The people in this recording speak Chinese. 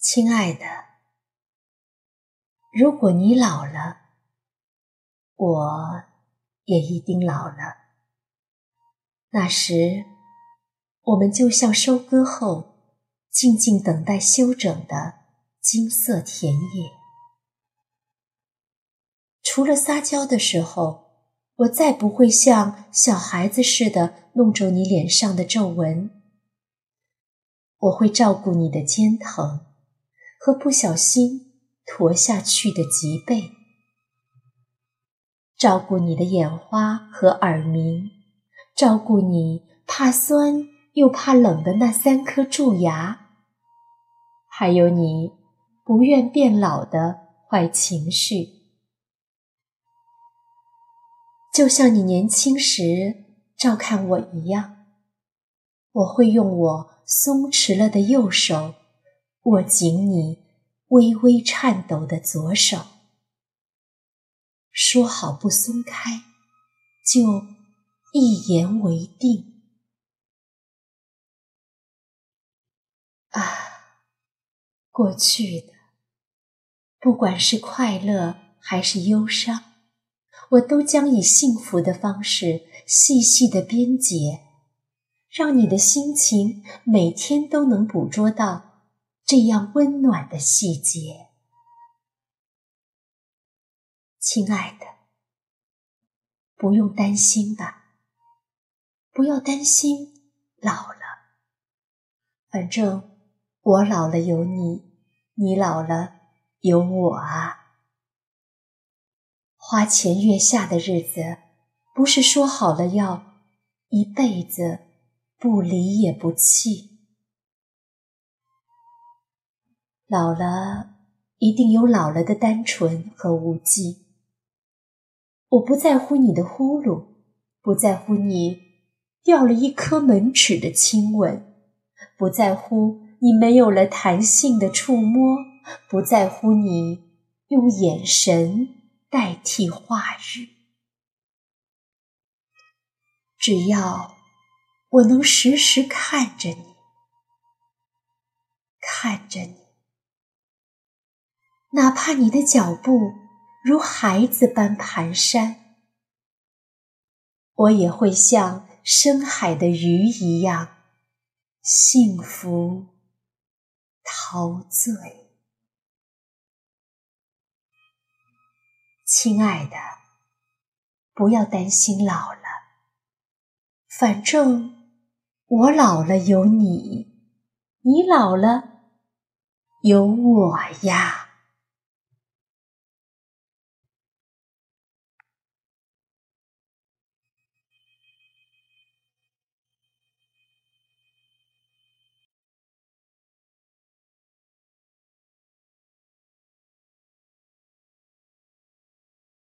亲爱的，如果你老了，我也一定老了。那时，我们就像收割后静静等待休整的金色田野。除了撒娇的时候，我再不会像小孩子似的弄皱你脸上的皱纹。我会照顾你的肩疼和不小心驼下去的脊背，照顾你的眼花和耳鸣，照顾你怕酸又怕冷的那三颗蛀牙，还有你不愿变老的坏情绪，就像你年轻时照看我一样，我会用我。松弛了的右手握紧你微微颤抖的左手，说好不松开，就一言为定。啊，过去的，不管是快乐还是忧伤，我都将以幸福的方式细细的编结。让你的心情每天都能捕捉到这样温暖的细节，亲爱的，不用担心吧，不要担心老了，反正我老了有你，你老了有我啊。花前月下的日子，不是说好了要一辈子。不离也不弃，老了一定有老了的单纯和无忌。我不在乎你的呼噜，不在乎你掉了一颗门齿的亲吻，不在乎你没有了弹性的触摸，不在乎你用眼神代替话语，只要。我能时时看着你，看着你，哪怕你的脚步如孩子般蹒跚，我也会像深海的鱼一样幸福陶醉。亲爱的，不要担心老了，反正。我老了有你，你老了有我呀。